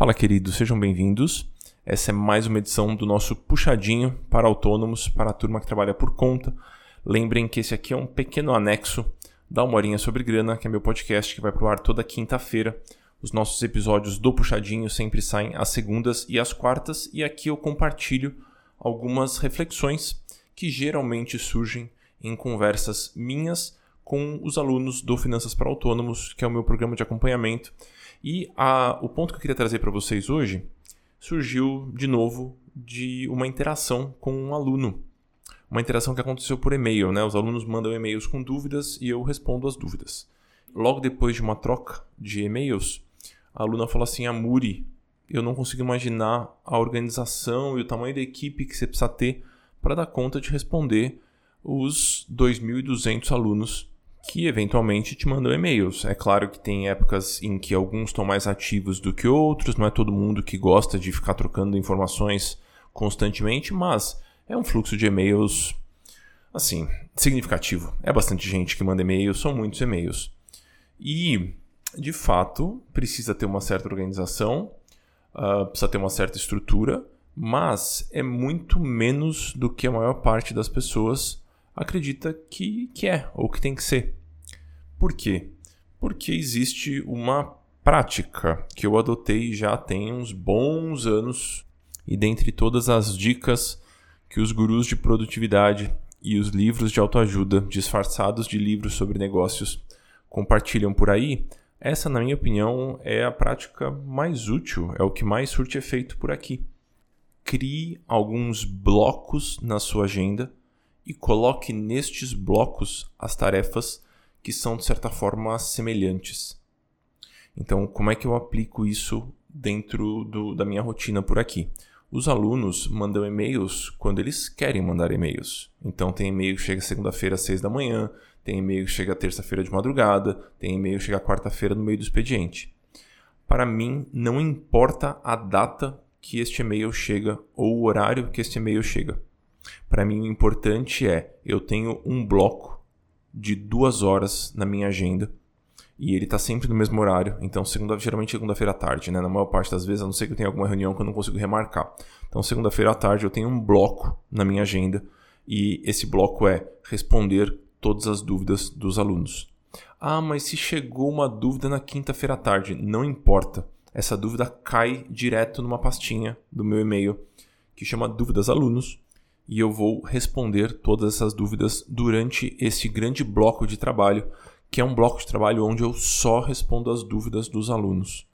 Fala, queridos, sejam bem-vindos. Essa é mais uma edição do nosso Puxadinho para autônomos, para a turma que trabalha por conta. Lembrem que esse aqui é um pequeno anexo da Uma Horinha sobre Grana, que é meu podcast que vai pro ar toda quinta-feira. Os nossos episódios do Puxadinho sempre saem às segundas e às quartas, e aqui eu compartilho algumas reflexões que geralmente surgem em conversas minhas com os alunos do Finanças para Autônomos, que é o meu programa de acompanhamento e a, o ponto que eu queria trazer para vocês hoje surgiu de novo de uma interação com um aluno. Uma interação que aconteceu por e-mail, né? Os alunos mandam e-mails com dúvidas e eu respondo as dúvidas. Logo depois de uma troca de e-mails, a aluna falou assim: Amuri, eu não consigo imaginar a organização e o tamanho da equipe que você precisa ter para dar conta de responder os 2.200 alunos que eventualmente te mandam e-mails. É claro que tem épocas em que alguns estão mais ativos do que outros, não é todo mundo que gosta de ficar trocando informações constantemente, mas é um fluxo de e-mails assim, significativo. É bastante gente que manda e-mails, são muitos e-mails. E, de fato, precisa ter uma certa organização, uh, precisa ter uma certa estrutura, mas é muito menos do que a maior parte das pessoas acredita que, que é ou que tem que ser. Por quê? Porque existe uma prática que eu adotei já tem uns bons anos e dentre todas as dicas que os gurus de produtividade e os livros de autoajuda disfarçados de livros sobre negócios compartilham por aí, essa, na minha opinião, é a prática mais útil, é o que mais surte efeito por aqui. Crie alguns blocos na sua agenda e coloque nestes blocos as tarefas que são de certa forma semelhantes. Então, como é que eu aplico isso dentro do, da minha rotina por aqui? Os alunos mandam e-mails quando eles querem mandar e-mails. Então, tem e-mail que chega segunda-feira às seis da manhã, tem e-mail que chega terça-feira de madrugada, tem e-mail que chega quarta-feira no meio do expediente. Para mim, não importa a data que este e-mail chega ou o horário que este e-mail chega. Para mim, o importante é eu tenho um bloco de duas horas na minha agenda e ele está sempre no mesmo horário. Então, segunda, geralmente segunda-feira à tarde, né? Na maior parte das vezes, a não ser que eu tenha alguma reunião que eu não consigo remarcar. Então, segunda-feira à tarde eu tenho um bloco na minha agenda e esse bloco é responder todas as dúvidas dos alunos. Ah, mas se chegou uma dúvida na quinta-feira à tarde, não importa. Essa dúvida cai direto numa pastinha do meu e-mail que chama Dúvidas Alunos e eu vou responder todas essas dúvidas durante esse grande bloco de trabalho, que é um bloco de trabalho onde eu só respondo as dúvidas dos alunos.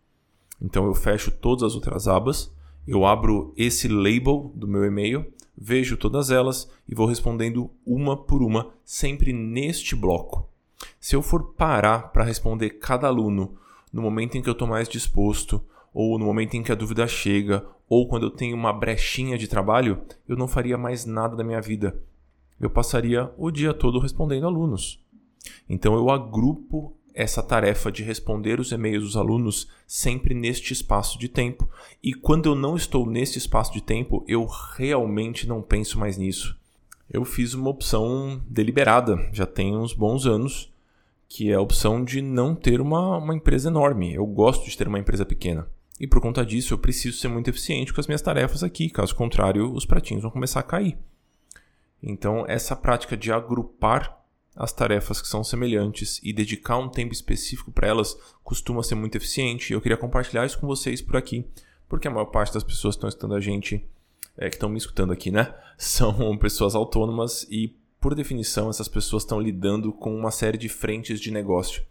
Então eu fecho todas as outras abas, eu abro esse label do meu e-mail, vejo todas elas e vou respondendo uma por uma, sempre neste bloco. Se eu for parar para responder cada aluno no momento em que eu estou mais disposto, ou no momento em que a dúvida chega, ou quando eu tenho uma brechinha de trabalho, eu não faria mais nada da minha vida. Eu passaria o dia todo respondendo alunos. Então eu agrupo essa tarefa de responder os e-mails dos alunos sempre neste espaço de tempo. E quando eu não estou nesse espaço de tempo, eu realmente não penso mais nisso. Eu fiz uma opção deliberada, já tem uns bons anos, que é a opção de não ter uma, uma empresa enorme. Eu gosto de ter uma empresa pequena. E por conta disso, eu preciso ser muito eficiente com as minhas tarefas aqui, caso contrário, os pratinhos vão começar a cair. Então, essa prática de agrupar as tarefas que são semelhantes e dedicar um tempo específico para elas costuma ser muito eficiente. Eu queria compartilhar isso com vocês por aqui, porque a maior parte das pessoas que estão escutando a gente, é, que estão me escutando aqui, né, são pessoas autônomas e, por definição, essas pessoas estão lidando com uma série de frentes de negócio.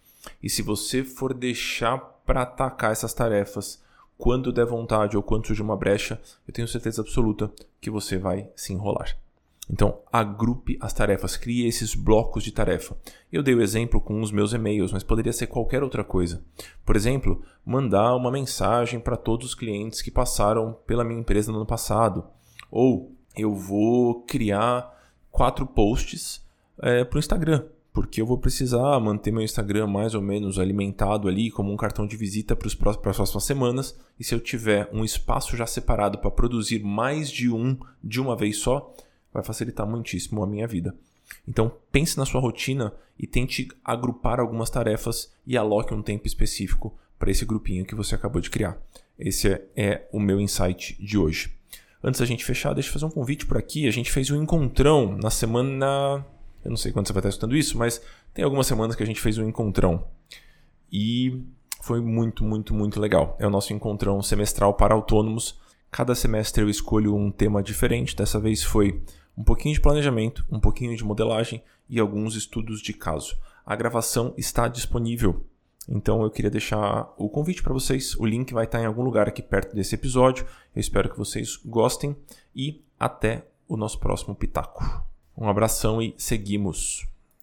E se você for deixar para atacar essas tarefas quando der vontade ou quando surge uma brecha, eu tenho certeza absoluta que você vai se enrolar. Então, agrupe as tarefas, crie esses blocos de tarefa. Eu dei o exemplo com os meus e-mails, mas poderia ser qualquer outra coisa. Por exemplo, mandar uma mensagem para todos os clientes que passaram pela minha empresa no ano passado. Ou eu vou criar quatro posts é, para o Instagram porque eu vou precisar manter meu Instagram mais ou menos alimentado ali como um cartão de visita para as próximas semanas. E se eu tiver um espaço já separado para produzir mais de um de uma vez só, vai facilitar muitíssimo a minha vida. Então pense na sua rotina e tente agrupar algumas tarefas e aloque um tempo específico para esse grupinho que você acabou de criar. Esse é, o meu insight de hoje. Antes da gente fechar, deixa eu fazer um convite por aqui. A gente fez um encontrão na semana. Eu não sei quando você vai estar escutando isso, mas tem algumas semanas que a gente fez um encontrão. E foi muito, muito, muito legal. É o nosso encontrão semestral para autônomos. Cada semestre eu escolho um tema diferente. Dessa vez foi um pouquinho de planejamento, um pouquinho de modelagem e alguns estudos de caso. A gravação está disponível então eu queria deixar o convite para vocês. O link vai estar em algum lugar aqui perto desse episódio. Eu espero que vocês gostem e até o nosso próximo Pitaco. Um abração e seguimos!